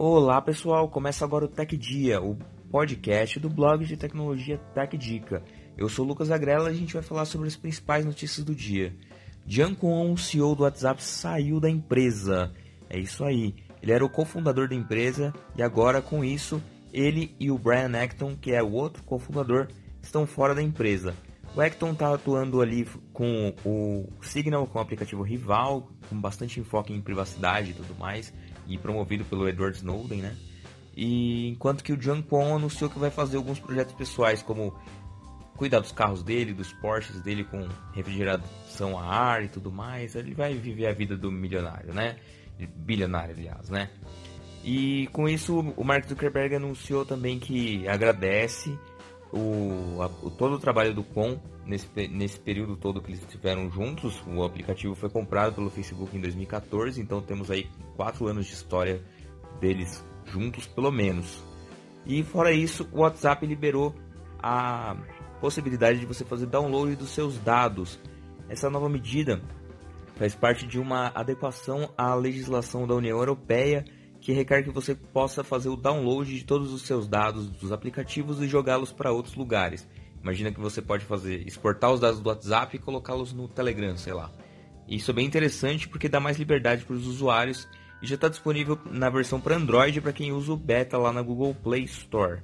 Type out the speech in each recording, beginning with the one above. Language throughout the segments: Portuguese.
Olá pessoal, começa agora o Tech Dia, o podcast do blog de tecnologia Tech Dica. Eu sou Lucas Agrela e a gente vai falar sobre as principais notícias do dia. Jian Kuan, CEO do WhatsApp, saiu da empresa. É isso aí. Ele era o cofundador da empresa e agora com isso ele e o Brian Acton, que é o outro cofundador, estão fora da empresa. O Acton está atuando ali com o Signal, com o aplicativo rival, com bastante enfoque em privacidade e tudo mais, e promovido pelo Edward Snowden, né? E enquanto que o John Kwon anunciou que vai fazer alguns projetos pessoais, como cuidar dos carros dele, dos Porsches dele com refrigeração a ar e tudo mais. Ele vai viver a vida do milionário, né? Bilionário, aliás, né? E com isso, o Mark Zuckerberg anunciou também que agradece o, a, o, todo o trabalho do Com nesse, nesse período todo que eles estiveram juntos. O aplicativo foi comprado pelo Facebook em 2014, então temos aí quatro anos de história deles juntos, pelo menos. E fora isso, o WhatsApp liberou a possibilidade de você fazer download dos seus dados. Essa nova medida faz parte de uma adequação à legislação da União Europeia que requer que você possa fazer o download de todos os seus dados dos aplicativos e jogá-los para outros lugares. Imagina que você pode fazer exportar os dados do WhatsApp e colocá-los no Telegram, sei lá. Isso é bem interessante porque dá mais liberdade para os usuários e já está disponível na versão para Android para quem usa o beta lá na Google Play Store.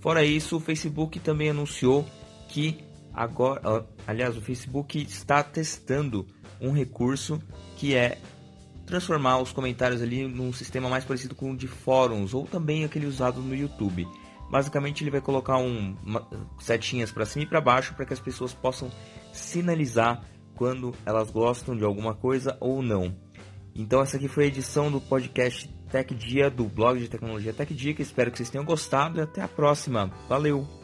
Fora isso, o Facebook também anunciou que agora, aliás, o Facebook está testando um recurso que é transformar os comentários ali num sistema mais parecido com o de fóruns ou também aquele usado no YouTube. Basicamente, ele vai colocar um, uma, setinhas para cima e para baixo para que as pessoas possam sinalizar quando elas gostam de alguma coisa ou não. Então, essa aqui foi a edição do podcast Tech Dia do blog de tecnologia Tech Dia. Que espero que vocês tenham gostado e até a próxima. Valeu!